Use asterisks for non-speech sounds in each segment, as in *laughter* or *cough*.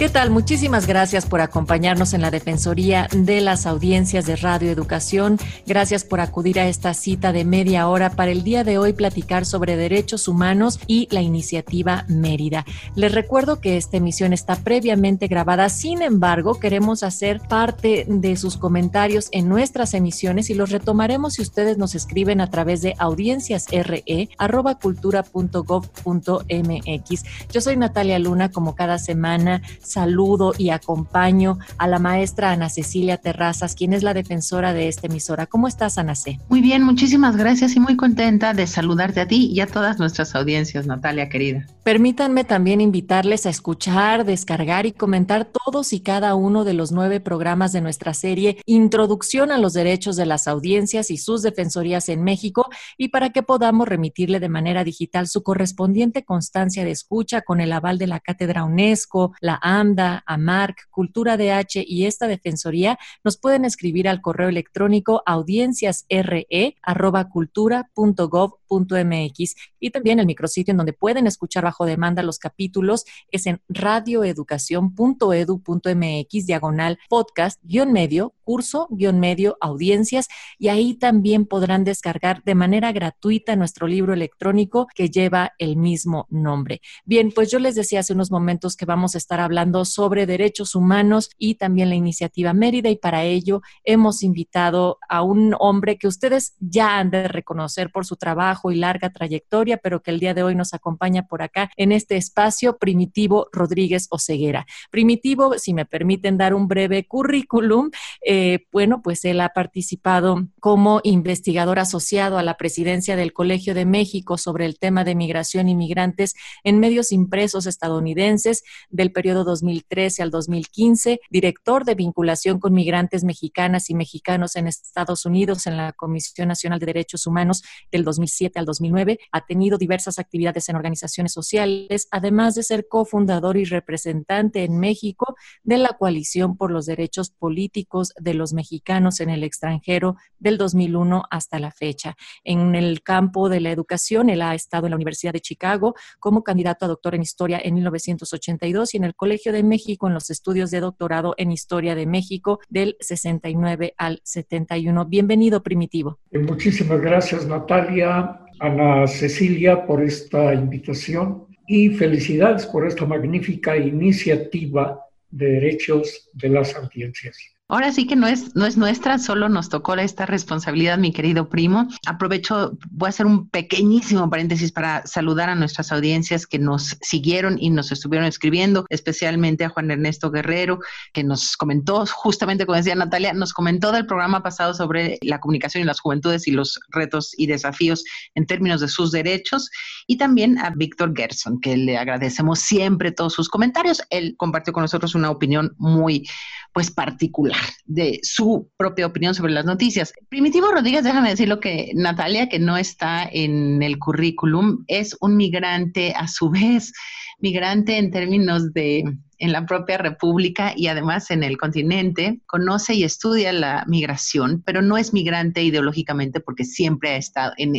¿Qué tal? Muchísimas gracias por acompañarnos en la Defensoría de las Audiencias de Radio Educación. Gracias por acudir a esta cita de media hora para el día de hoy platicar sobre derechos humanos y la iniciativa Mérida. Les recuerdo que esta emisión está previamente grabada, sin embargo, queremos hacer parte de sus comentarios en nuestras emisiones y los retomaremos si ustedes nos escriben a través de audienciasre.cultura.gov.mx. Yo soy Natalia Luna, como cada semana saludo y acompaño a la maestra Ana Cecilia Terrazas, quien es la defensora de esta emisora. ¿Cómo estás, Ana C? Muy bien, muchísimas gracias y muy contenta de saludarte a ti y a todas nuestras audiencias, Natalia querida. Permítanme también invitarles a escuchar, descargar y comentar todos y cada uno de los nueve programas de nuestra serie Introducción a los Derechos de las Audiencias y sus Defensorías en México y para que podamos remitirle de manera digital su correspondiente constancia de escucha con el aval de la Cátedra UNESCO, la AMDA, AMARC, Cultura DH y esta Defensoría, nos pueden escribir al correo electrónico audienciasre.cultura.gov.mx y también el micrositio en donde pueden escuchar bajo demanda los capítulos es en radioeducación.edu.mx diagonal podcast guion medio curso guion medio audiencias y ahí también podrán descargar de manera gratuita nuestro libro electrónico que lleva el mismo nombre. Bien, pues yo les decía hace unos momentos que vamos a estar hablando sobre derechos humanos y también la iniciativa Mérida y para ello hemos invitado a un hombre que ustedes ya han de reconocer por su trabajo y larga trayectoria, pero que el día de hoy nos acompaña por acá en este espacio, Primitivo Rodríguez Oceguera. Primitivo, si me permiten dar un breve currículum, eh, bueno, pues él ha participado como investigador asociado a la presidencia del Colegio de México sobre el tema de migración y migrantes en medios impresos estadounidenses del periodo 2013 al 2015, director de vinculación con migrantes mexicanas y mexicanos en Estados Unidos en la Comisión Nacional de Derechos Humanos del 2007 al 2009, ha tenido diversas actividades en organizaciones sociales, además de ser cofundador y representante en México de la Coalición por los Derechos Políticos de los Mexicanos en el extranjero del 2001 hasta la fecha. En el campo de la educación, él ha estado en la Universidad de Chicago como candidato a doctor en historia en 1982 y en el Colegio de México en los estudios de doctorado en historia de México del 69 al 71. Bienvenido, Primitivo. Muchísimas gracias, Natalia. Ana Cecilia por esta invitación y felicidades por esta magnífica iniciativa de derechos de las audiencias. Ahora sí que no es, no es nuestra, solo nos tocó esta responsabilidad, mi querido primo. Aprovecho, voy a hacer un pequeñísimo paréntesis para saludar a nuestras audiencias que nos siguieron y nos estuvieron escribiendo, especialmente a Juan Ernesto Guerrero, que nos comentó, justamente como decía Natalia, nos comentó del programa pasado sobre la comunicación y las juventudes y los retos y desafíos en términos de sus derechos, y también a Víctor Gerson, que le agradecemos siempre todos sus comentarios. Él compartió con nosotros una opinión muy, pues, particular de su propia opinión sobre las noticias. Primitivo Rodríguez, déjame decir lo que Natalia, que no está en el currículum, es un migrante a su vez, migrante en términos de en la propia república y además en el continente, conoce y estudia la migración, pero no es migrante ideológicamente porque siempre ha estado, en,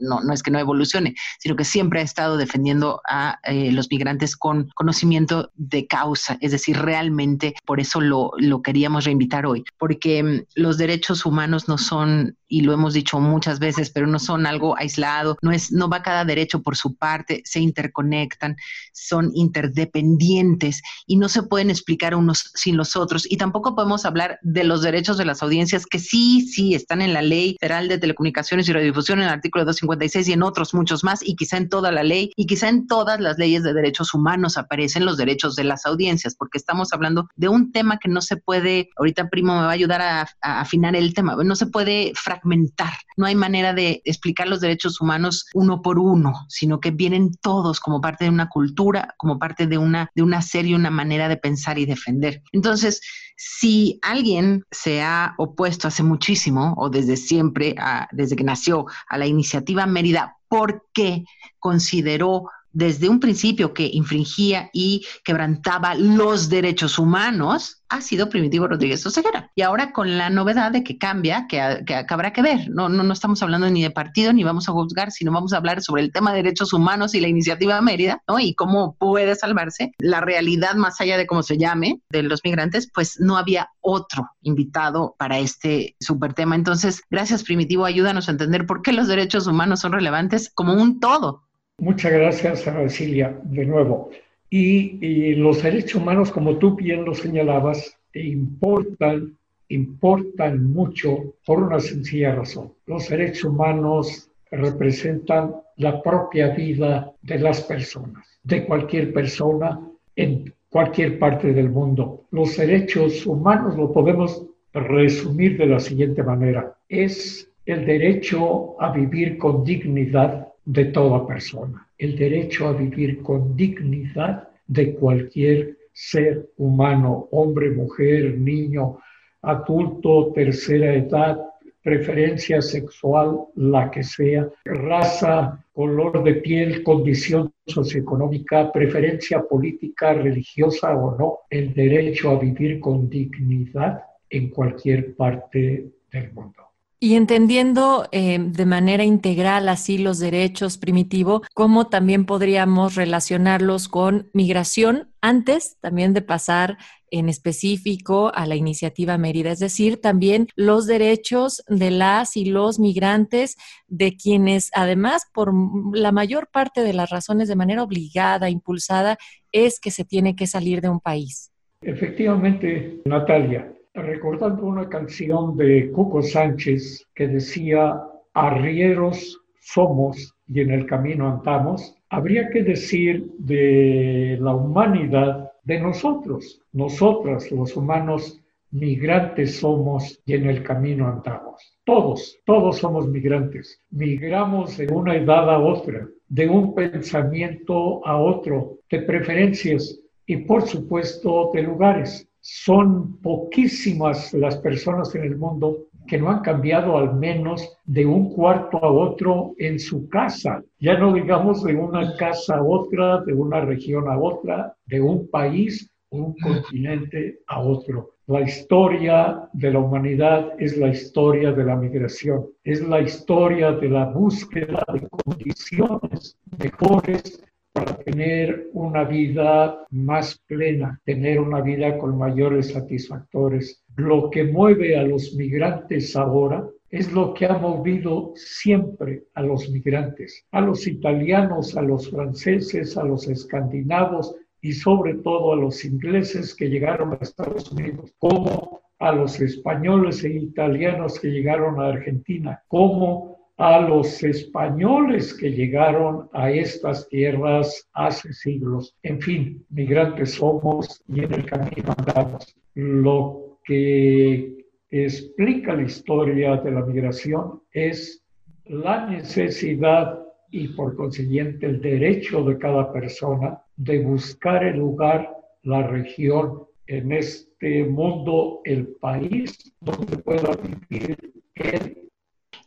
no, no es que no evolucione, sino que siempre ha estado defendiendo a eh, los migrantes con conocimiento de causa, es decir, realmente por eso lo, lo queríamos reinvitar hoy, porque mm, los derechos humanos no son y lo hemos dicho muchas veces, pero no son algo aislado, no es no va cada derecho por su parte, se interconectan, son interdependientes y no se pueden explicar unos sin los otros y tampoco podemos hablar de los derechos de las audiencias que sí, sí están en la Ley Federal de Telecomunicaciones y Radiodifusión en el artículo 256 y en otros muchos más y quizá en toda la ley y quizá en todas las leyes de derechos humanos aparecen los derechos de las audiencias porque estamos hablando de un tema que no se puede, ahorita primo me va a ayudar a, a afinar el tema, no se puede fragmentar. No hay manera de explicar los derechos humanos uno por uno, sino que vienen todos como parte de una cultura como parte de una, de una serie, una manera de pensar y defender. Entonces, si alguien se ha opuesto hace muchísimo o desde siempre, desde que nació, a la iniciativa Mérida, porque consideró desde un principio que infringía y quebrantaba los derechos humanos, ha sido Primitivo Rodríguez Oseguera. Y ahora con la novedad de que cambia, que, habrá que ver, no, no, no, estamos hablando ni de partido ni vamos a juzgar, sino vamos a hablar sobre el tema de derechos humanos y la iniciativa Mérida, ¿no? Y cómo puede salvarse. La realidad, más allá de cómo se llame, de los migrantes, pues no había otro invitado para este super tema. Entonces, gracias Primitivo, ayúdanos a entender por qué los derechos humanos son relevantes como un todo Muchas gracias, Cecilia, de nuevo. Y, los derechos humanos, como tú bien lo señalabas, importan, importan mucho por una sencilla razón. Los derechos humanos representan la propia vida de las personas, de cualquier persona en cualquier parte del mundo. Los derechos humanos lo podemos resumir de la siguiente manera. Es el derecho a vivir con dignidad de toda persona, el derecho a vivir con dignidad de cualquier ser humano, hombre, mujer, niño, adulto, tercera edad, preferencia sexual, la que sea, raza, color de piel, condición socioeconómica, preferencia política, religiosa o no, el derecho a vivir con dignidad en cualquier parte del mundo. Y entendiendo eh, de manera integral así los derechos primitivo, ¿cómo también podríamos relacionarlos con migración antes también de pasar en específico a la iniciativa Mérida? Es decir, también los derechos de las y los migrantes, de quienes además por la mayor parte de las razones de manera obligada, impulsada, es que se tiene que salir de un país. Efectivamente, Natalia, recordando una canción de Cuco Sánchez que decía, arrieros somos y en el camino andamos, habría que decir de la humanidad, de nosotros, nosotras los humanos migrantes somos y en el camino andamos. Todos, todos somos migrantes. Migramos de una edad a otra, de un pensamiento a otro, de preferencias y por supuesto de lugares son poquísimas las personas en el mundo que no han cambiado al menos de un cuarto a otro en su casa. Ya no digamos de una casa a otra, de una región a otra, de un país un continente a otro. La historia de la humanidad es la historia de la migración, es la historia de la búsqueda de condiciones mejores para tener una vida más plena, tener una vida con mayores satisfactores. Lo que mueve a los migrantes ahora es lo que ha movido siempre a los migrantes, a los italianos, a los franceses, a los escandinavos y sobre todo a los ingleses que llegaron a Estados Unidos, como a los españoles e italianos que llegaron a Argentina, como a los españoles que llegaron a estas tierras hace siglos. En fin, migrantes somos y en el camino andamos. Lo que explica la historia de la migración es la necesidad y por consiguiente el derecho de cada persona de buscar el lugar, la región en este mundo, el país donde pueda vivir él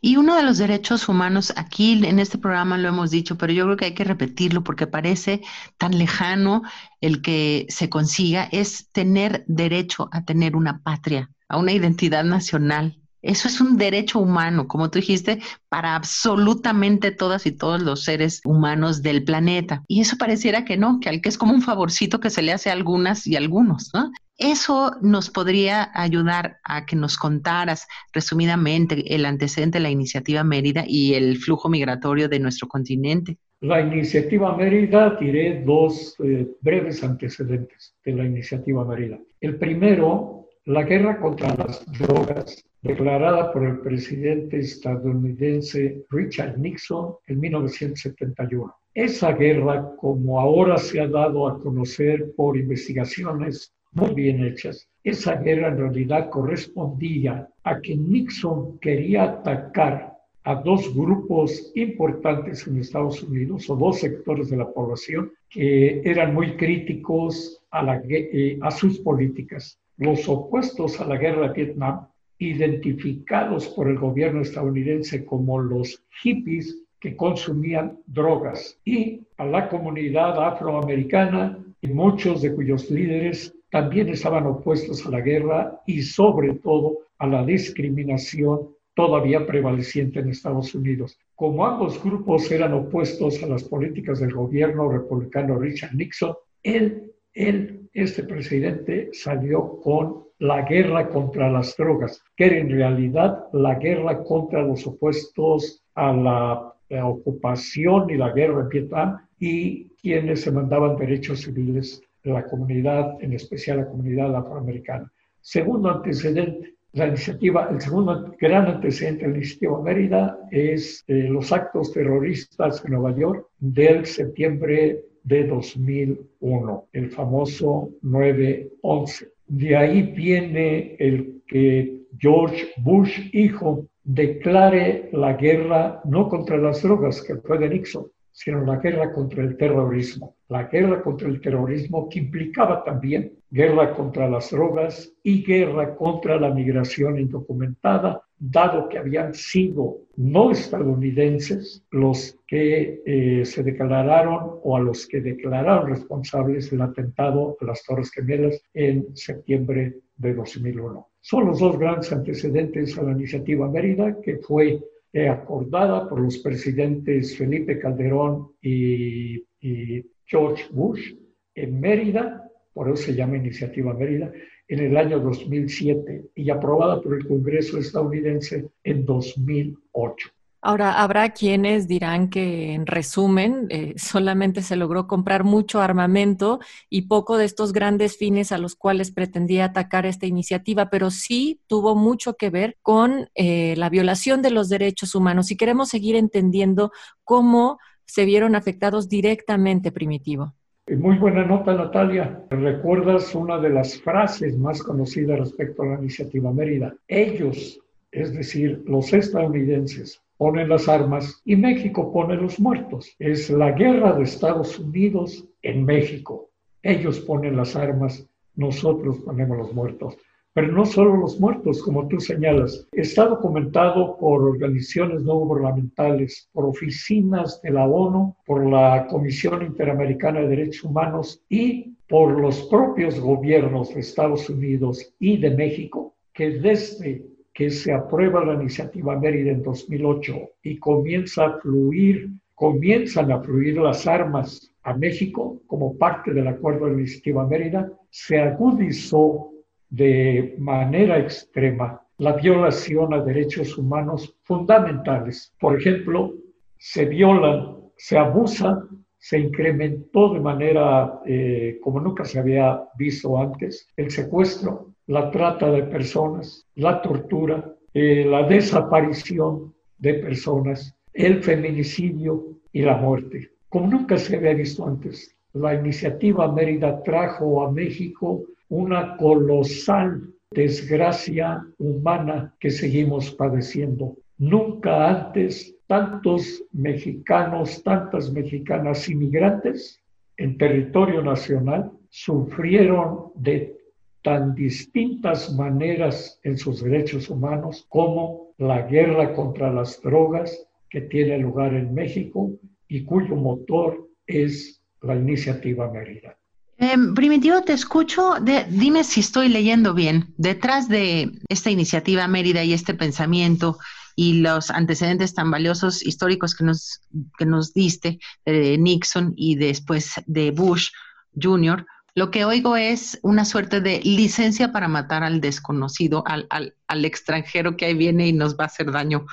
y uno de los derechos humanos, aquí en este programa lo hemos dicho, pero yo creo que hay que repetirlo porque parece tan lejano el que se consiga, es tener derecho a tener una patria, a una identidad nacional. Eso es un derecho humano, como tú dijiste, para absolutamente todas y todos los seres humanos del planeta. Y eso pareciera que no, que al que es como un favorcito que se le hace a algunas y algunos, ¿no? Eso nos podría ayudar a que nos contaras resumidamente el antecedente de la iniciativa Mérida y el flujo migratorio de nuestro continente. La iniciativa Mérida, diré dos eh, breves antecedentes de la iniciativa Mérida. El primero, la guerra contra las drogas, declarada por el presidente estadounidense Richard Nixon en 1971. Esa guerra, como ahora se ha dado a conocer por investigaciones muy bien hechas. Esa guerra en realidad correspondía a que Nixon quería atacar a dos grupos importantes en Estados Unidos o dos sectores de la población que eran muy críticos a, la, eh, a sus políticas. Los opuestos a la guerra de Vietnam, identificados por el gobierno estadounidense como los hippies que consumían drogas, y a la comunidad afroamericana, y muchos de cuyos líderes también estaban opuestos a la guerra y sobre todo a la discriminación todavía prevaleciente en Estados Unidos. Como ambos grupos eran opuestos a las políticas del gobierno republicano Richard Nixon, él, él, este presidente, salió con la guerra contra las drogas, que era en realidad la guerra contra los opuestos a la, ocupación y la guerra en Vietnam y quienes se mandaban derechos civiles la comunidad, en especial la comunidad afroamericana. Segundo antecedente, la iniciativa, el segundo gran antecedente de la iniciativa Mérida es eh, los actos terroristas en Nueva York del septiembre de 2001, el famoso 9-11. De ahí viene el que George Bush, hijo, declare la guerra no contra las drogas, que fue de Nixon, sino la guerra contra el terrorismo. La guerra contra el terrorismo que implicaba también guerra contra las drogas y guerra contra la migración indocumentada, dado que habían sido no estadounidenses los que eh, se declararon o a los que declararon responsables del atentado a las Torres Gemelas en septiembre de 2001. Son los dos grandes antecedentes a la iniciativa Mérida, que fue eh, acordada por los presidentes Felipe Calderón y, George Bush en Mérida, por eso se llama Iniciativa Mérida, en el año 2007 y aprobada por el Congreso estadounidense en 2008. Ahora, habrá quienes dirán que, en resumen, eh, *laughs* solamente se logró comprar mucho armamento y poco de estos grandes fines a los cuales pretendía atacar esta iniciativa, pero sí tuvo mucho que ver con eh, la violación de los derechos humanos. Y queremos seguir entendiendo cómo se vieron afectados directamente, Primitivo. Muy buena nota, Natalia. ¿Recuerdas una de las frases más conocidas respecto a la iniciativa Mérida? Ellos, es decir, los estadounidenses, ponen las armas y México pone los muertos. Es la guerra de Estados Unidos en México. Ellos ponen las armas, nosotros ponemos los muertos. Pero no solo los muertos, como tú señalas. Está documentado por organizaciones no gubernamentales, por oficinas de la ONU, por la Comisión Interamericana de Derechos Humanos y por los propios gobiernos de Estados Unidos y de México, que desde que se aprueba la iniciativa Mérida en 2008 y comienza a fluir, comienzan a fluir las armas a México como parte del acuerdo de la iniciativa Mérida, se agudizó de manera extrema la violación a derechos humanos fundamentales. Por ejemplo, se violan, se abusa, se incrementó de manera eh, como nunca se había visto antes el secuestro, la trata de personas, la tortura, eh, la desaparición de personas, el feminicidio y la muerte. Como nunca se había visto antes, la iniciativa Mérida trajo a México una colosal desgracia humana que seguimos padeciendo. Nunca antes tantos mexicanos, tantas mexicanas inmigrantes en territorio nacional sufrieron de tan distintas maneras en sus derechos humanos como la guerra contra las drogas que tiene lugar en México y cuyo motor es la iniciativa Mérida. Em, Primitivo, te escucho. dime si estoy leyendo bien. Detrás de esta iniciativa Mérida y este pensamiento y los antecedentes tan valiosos históricos que nos, que nos diste de Nixon y después de Bush Jr., lo que oigo es una suerte de licencia para matar al desconocido, al, al, extranjero que ahí viene y nos va a hacer daño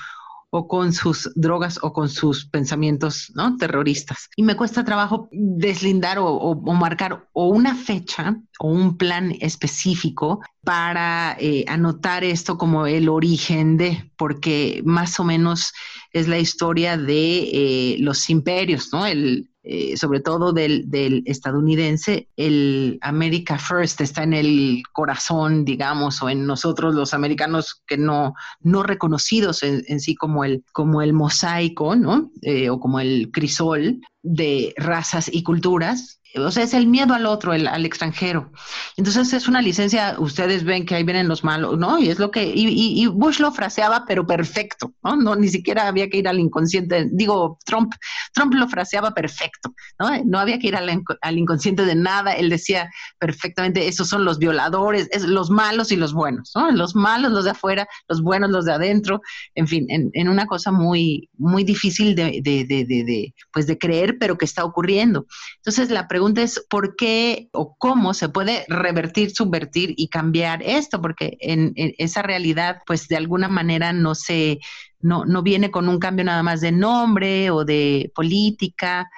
o con sus drogas o con sus pensamientos ¿no? terroristas. Y me cuesta trabajo deslindar o, marcar o una fecha o un plan específico para eh, anotar esto como el origen de, porque más o menos es la historia de eh, los imperios, ¿no? El, eh, sobre todo del, estadounidense, el America First está en el corazón, digamos, o en nosotros los americanos que no, no reconocidos en, sí como el, como el mosaico, ¿no? O como el crisol de razas y culturas, o sea, es el miedo al otro, el, al extranjero. Entonces es una licencia, ustedes ven que ahí vienen los malos, ¿no? Y es lo que, y, Bush lo fraseaba, pero perfecto, ¿no? Ni siquiera había que ir al inconsciente, digo, Trump, Trump lo fraseaba perfecto, ¿no? No había que ir al, inconsciente de nada, él decía perfectamente, esos son los violadores, es, los malos y los buenos, ¿no? Los malos, los de afuera, los buenos, los de adentro, en fin, en, una cosa muy, muy difícil de, de, pues de creer, pero que está ocurriendo. Entonces la pregunta es por qué o cómo se puede revertir, subvertir y cambiar esto, porque en, esa realidad, pues de alguna manera no se, no, no viene con un cambio nada más de nombre o de política.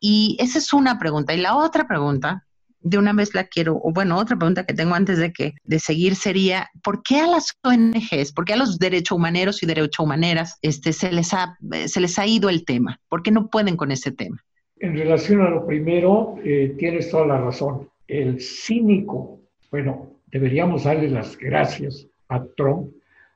Y esa es una pregunta. Y la otra pregunta, de una vez la quiero, o bueno, otra pregunta que tengo antes de que de seguir sería, ¿por qué a las ONGs, por qué a los derechos humaneros y derechos humaneras este, se, les ha, se les ha ido el tema? ¿Por qué no pueden con ese tema? En relación a lo primero, eh, tienes toda la razón. El cínico, bueno, deberíamos darle las gracias a Trump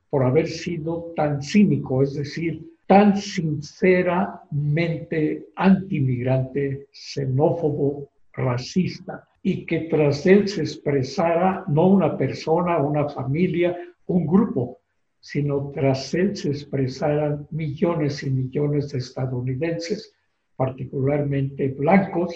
por haber sido tan cínico, es decir, tan sinceramente antimigrante, xenófobo, racista, y que tras él se expresara no una persona, una familia, un grupo, sino tras él se expresaran millones y millones de estadounidenses particularmente blancos,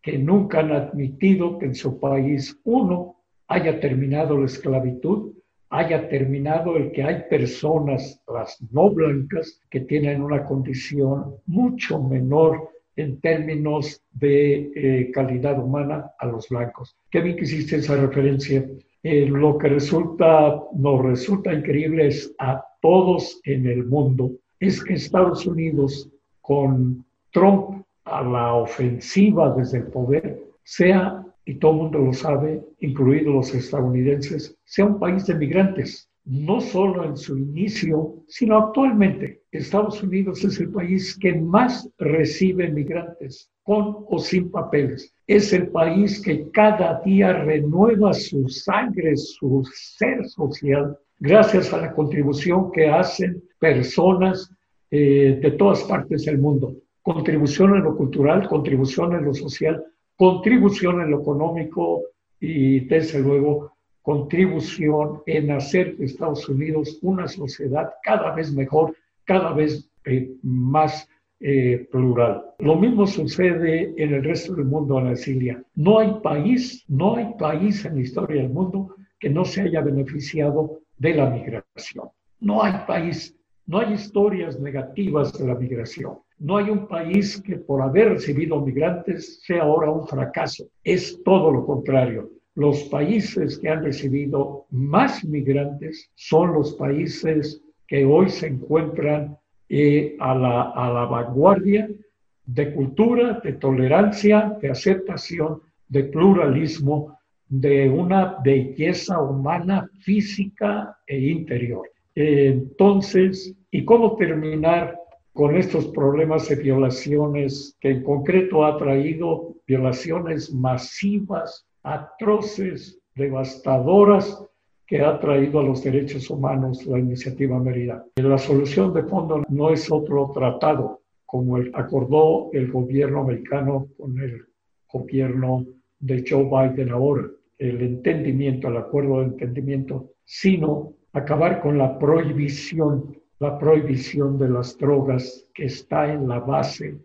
que nunca han admitido que en su país uno haya terminado la esclavitud, haya terminado el que hay personas, las no blancas, que tienen una condición mucho menor en términos de eh, calidad humana a los blancos. Qué bien que hiciste esa referencia. Eh, lo que resulta, nos resulta increíble es a todos en el mundo, es que Estados Unidos, con Trump a la ofensiva desde el poder sea, y todo el mundo lo sabe, incluidos los estadounidenses, sea un país de migrantes, no solo en su inicio, sino actualmente. Estados Unidos es el país que más recibe migrantes, con o sin papeles. Es el país que cada día renueva su sangre, su ser social, gracias a la contribución que hacen personas eh, de todas partes del mundo contribución en lo cultural, contribución en lo social, contribución en lo económico y desde luego contribución en hacer de Estados Unidos una sociedad cada vez mejor, cada vez eh, más eh, plural. Lo mismo sucede en el resto del mundo, Ana Cecilia. No hay país, no hay país en la historia del mundo que no se haya beneficiado de la migración. No hay país, no hay historias negativas de la migración. No hay un país que por haber recibido migrantes sea ahora un fracaso. Es todo lo contrario. Los países que han recibido más migrantes son los países que hoy se encuentran eh, a, la, a la vanguardia de cultura, de tolerancia, de aceptación, de pluralismo, de una belleza humana física e interior. entonces, ¿y cómo terminar con estos problemas de violaciones que en concreto ha traído violaciones masivas, atroces, devastadoras que ha traído a los derechos humanos la iniciativa Mérida. La solución de fondo no es otro tratado, como el, acordó el gobierno americano con el gobierno de Joe Biden ahora, el entendimiento, el acuerdo de entendimiento, sino acabar con la prohibición la prohibición de las drogas que está en la base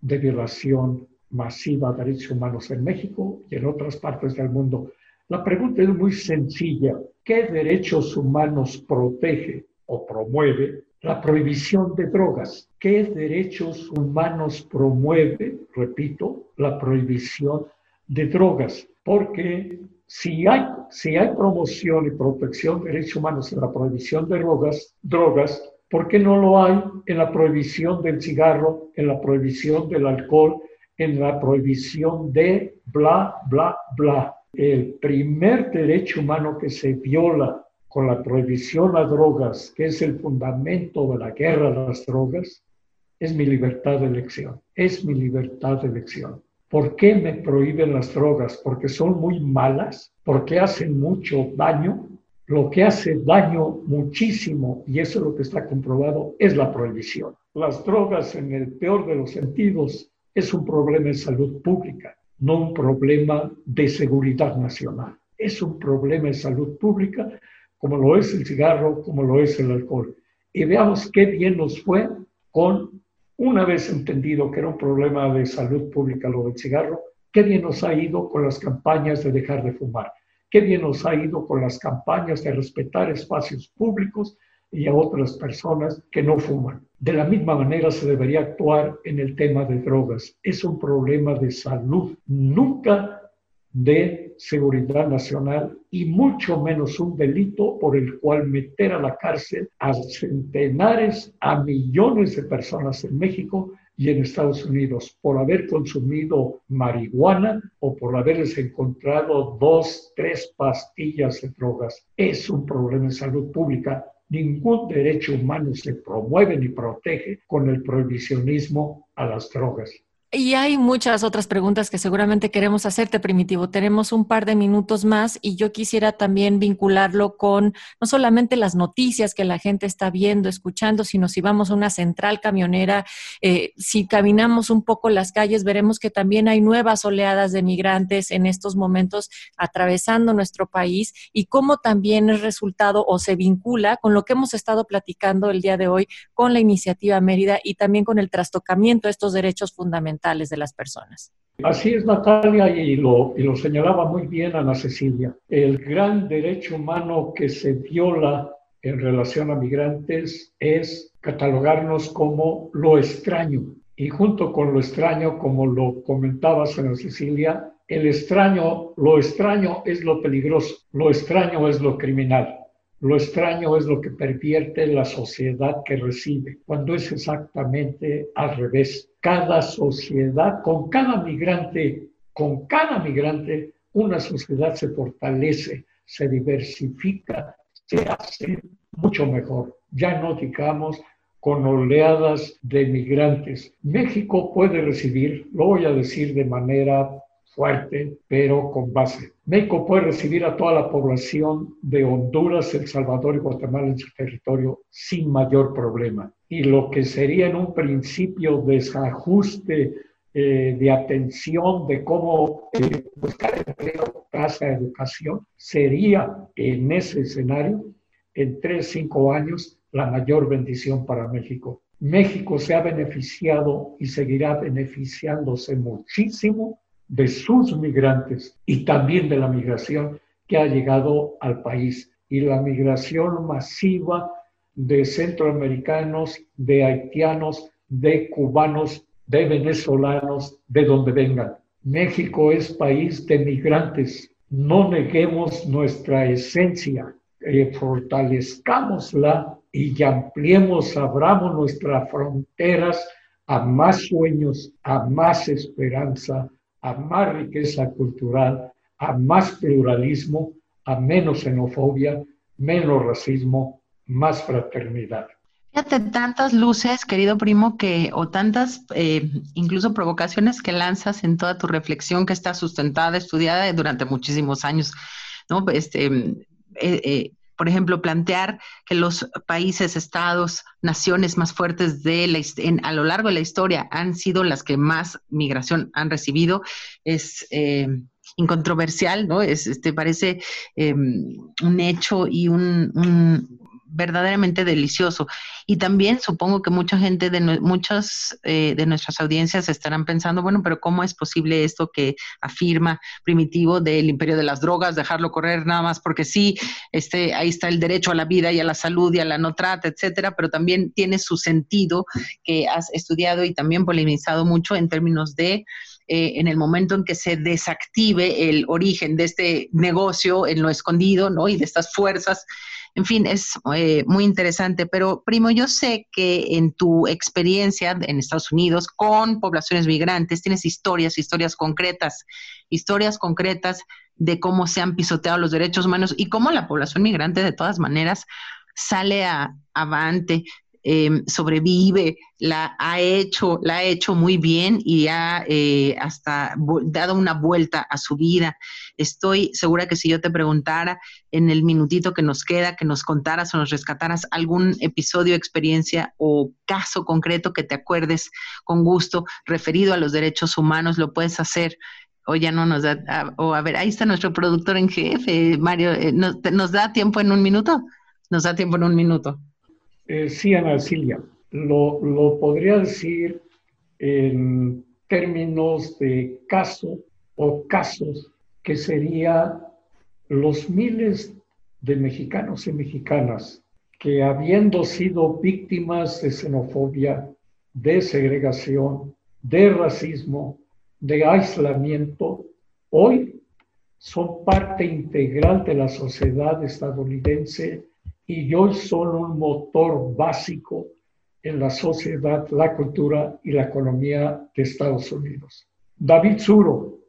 de violación masiva de derechos humanos en México y en otras partes del mundo. La pregunta es muy sencilla. ¿Qué derechos humanos protege o promueve la prohibición de drogas? ¿Qué derechos humanos promueve, repito, la prohibición de drogas? Porque si hay, si hay promoción y protección de derechos humanos en la prohibición de drogas, drogas, ¿Por qué no lo hay en la prohibición del cigarro, en la prohibición del alcohol, en la prohibición de bla, bla, bla? El primer derecho humano que se viola con la prohibición a drogas, que es el fundamento de la guerra a las drogas, es mi libertad de elección. Es mi libertad de elección. ¿Por qué me prohíben las drogas? ¿Porque son muy malas? ¿Porque hacen mucho daño? Lo que hace daño muchísimo, y eso es lo que está comprobado, es la prohibición. Las drogas, en el peor de los sentidos, es un problema de salud pública, no un problema de seguridad nacional. Es un problema de salud pública, como lo es el cigarro, como lo es el alcohol. Y veamos qué bien nos fue con una vez entendido que era un problema de salud pública lo del cigarro, qué bien nos ha ido con las campañas de dejar de fumar, qué bien nos ha ido con las campañas de respetar espacios públicos y a otras personas que no fuman. De la misma manera se debería actuar en el tema de drogas. Es un problema de salud, nunca de seguridad nacional y mucho menos un delito por el cual meter a la cárcel a centenares, a millones de personas en México y en Estados Unidos por haber consumido marihuana o por haberles encontrado dos, tres pastillas de drogas. Es un problema de salud pública. Ningún derecho humano se promueve ni protege con el prohibicionismo a las drogas. Y hay muchas otras preguntas que seguramente queremos hacerte, Primitivo. Tenemos un par de minutos más y yo quisiera también vincularlo con no solamente las noticias que la gente está viendo, escuchando, sino si vamos a una central camionera, eh, si caminamos un poco las calles, veremos que también hay nuevas oleadas de migrantes en estos momentos atravesando nuestro país y cómo también es resultado o se vincula con lo que hemos estado platicando el día de hoy con la iniciativa Mérida y también con el trastocamiento de estos derechos fundamentales de las personas. Así es, Natalia, y lo, señalaba muy bien Ana Cecilia. El gran derecho humano que se viola en relación a migrantes es catalogarnos como lo extraño. Y junto con lo extraño, como lo comentaba Ana Cecilia, el extraño, lo extraño es lo peligroso, lo extraño es lo criminal. Lo extraño es lo que pervierte la sociedad que recibe, cuando es exactamente al revés. Cada sociedad, con cada migrante, con cada migrante, una sociedad se fortalece, se diversifica, se hace mucho mejor. Ya no digamos con oleadas de migrantes. México puede recibir, lo voy a decir de manera fuerte, pero con base. México puede recibir a toda la población de Honduras, El Salvador y Guatemala en su territorio sin mayor problema. Y lo que sería en un principio desajuste eh, de atención de cómo eh, buscar empleo, tasa de educación, sería en ese escenario, en tres, cinco años, la mayor bendición para México. México se ha beneficiado y seguirá beneficiándose muchísimo de sus migrantes y también de la migración que ha llegado al país y la migración masiva de centroamericanos, de haitianos, de cubanos, de venezolanos, de donde vengan. México es país de migrantes. No neguemos nuestra esencia, eh, fortalezcámosla y ampliemos, abramos nuestras fronteras a más sueños, a más esperanza, a más riqueza cultural, a más pluralismo, a menos xenofobia, menos racismo, más fraternidad. Fíjate, tantas luces, querido primo, que, o tantas eh, incluso provocaciones que lanzas en toda tu reflexión que está sustentada, estudiada durante muchísimos años, ¿no? Este, eh, eh, por ejemplo, plantear que los países, estados, naciones más fuertes de la, a lo largo de la historia han sido las que más migración han recibido es eh, incontroversial, ¿no? Es, este, parece em, un hecho y un, verdaderamente delicioso. Y también supongo que mucha gente de muchas eh, de nuestras audiencias estarán pensando, bueno, pero ¿cómo es posible esto que afirma Primitivo del imperio de las drogas, dejarlo correr nada más porque sí, este, ahí está el derecho a la vida y a la salud y a la no trata, etcétera, pero también tiene su sentido que has estudiado y también polemizado mucho en términos de eh, en el momento en que se desactive el origen de este negocio en lo escondido, ¿no? Y de estas fuerzas en fin, es eh, muy interesante. Pero, primo, yo sé que en tu experiencia en Estados Unidos con poblaciones migrantes tienes historias, historias concretas, historias concretas de cómo se han pisoteado los derechos humanos y cómo la población migrante de todas maneras sale a, avante, em, sobrevive, la ha hecho, la ha hecho muy bien y ha eh, hasta dado una vuelta a su vida. Estoy segura que si yo te preguntara en el minutito que nos queda, que nos contaras o nos rescataras algún episodio, experiencia o caso concreto que te acuerdes con gusto referido a los derechos humanos, lo puedes hacer o ya no nos da, o a ver, ahí está nuestro productor en jefe, Mario, eh, ¿nos, da tiempo en un minuto? Nos da tiempo en un minuto. Eh, sí, Ana Silvia, lo, lo podría decir en términos de caso o casos que sería los miles de mexicanos y mexicanas que habiendo sido víctimas de xenofobia, de segregación, de racismo, de aislamiento, hoy son parte integral de la sociedad estadounidense y hoy son un motor básico en la sociedad, la cultura y la economía de Estados Unidos. David Zuro,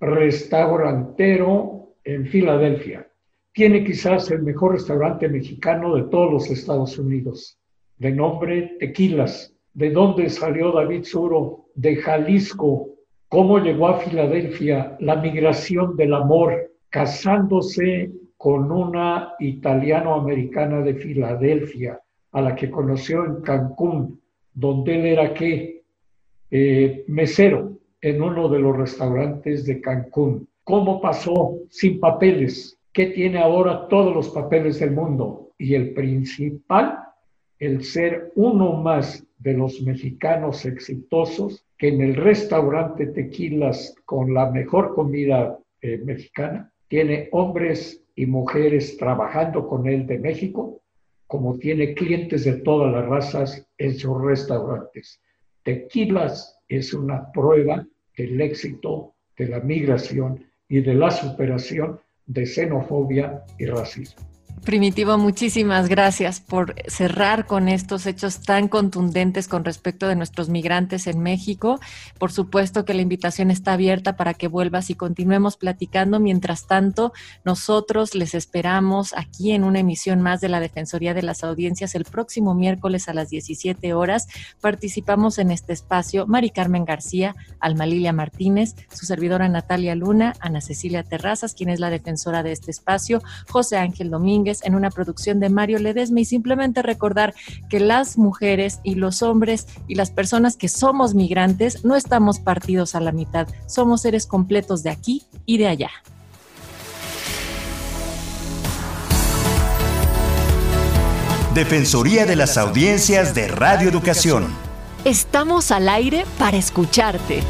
restaurantero en Filadelfia, tiene quizás el mejor restaurante mexicano de todos los Estados Unidos, de nombre Tequilas. ¿De dónde salió David Zuro? De Jalisco, cómo llegó a Filadelfia la migración del amor, casándose con una italiano-americana de Filadelfia, a la que conoció en Cancún, donde él era qué? Eh, mesero en uno de los restaurantes de Cancún. ¿Cómo pasó sin papeles? ¿Qué tiene ahora todos los papeles del mundo? Y el principal, el ser uno más de los mexicanos exitosos que en el restaurante Tequilas con la mejor comida eh, mexicana tiene hombres y mujeres trabajando con él de México, como tiene clientes de todas las razas en sus restaurantes. Tequilas es una prueba del éxito de la migración y de la superación de xenofobia y racismo. Primitivo, muchísimas gracias por cerrar con estos hechos tan contundentes con respecto de nuestros migrantes en México. Por supuesto que la invitación está abierta para que vuelvas y continuemos platicando. Mientras tanto, nosotros les esperamos aquí en una emisión más de la Defensoría de las Audiencias el próximo miércoles a las 17 horas. Participamos en este espacio Mari Carmen García, Alma Lilia Martínez, su servidora Natalia Luna, Ana Cecilia Terrazas, quien es la defensora de este espacio, José Ángel Domínguez, en una producción de Mario Ledesma y simplemente recordar que las mujeres y los hombres y las personas que somos migrantes no estamos partidos a la mitad, somos seres completos de aquí y de allá. Defensoría de las Audiencias de Radio Educación. Estamos al aire para escucharte.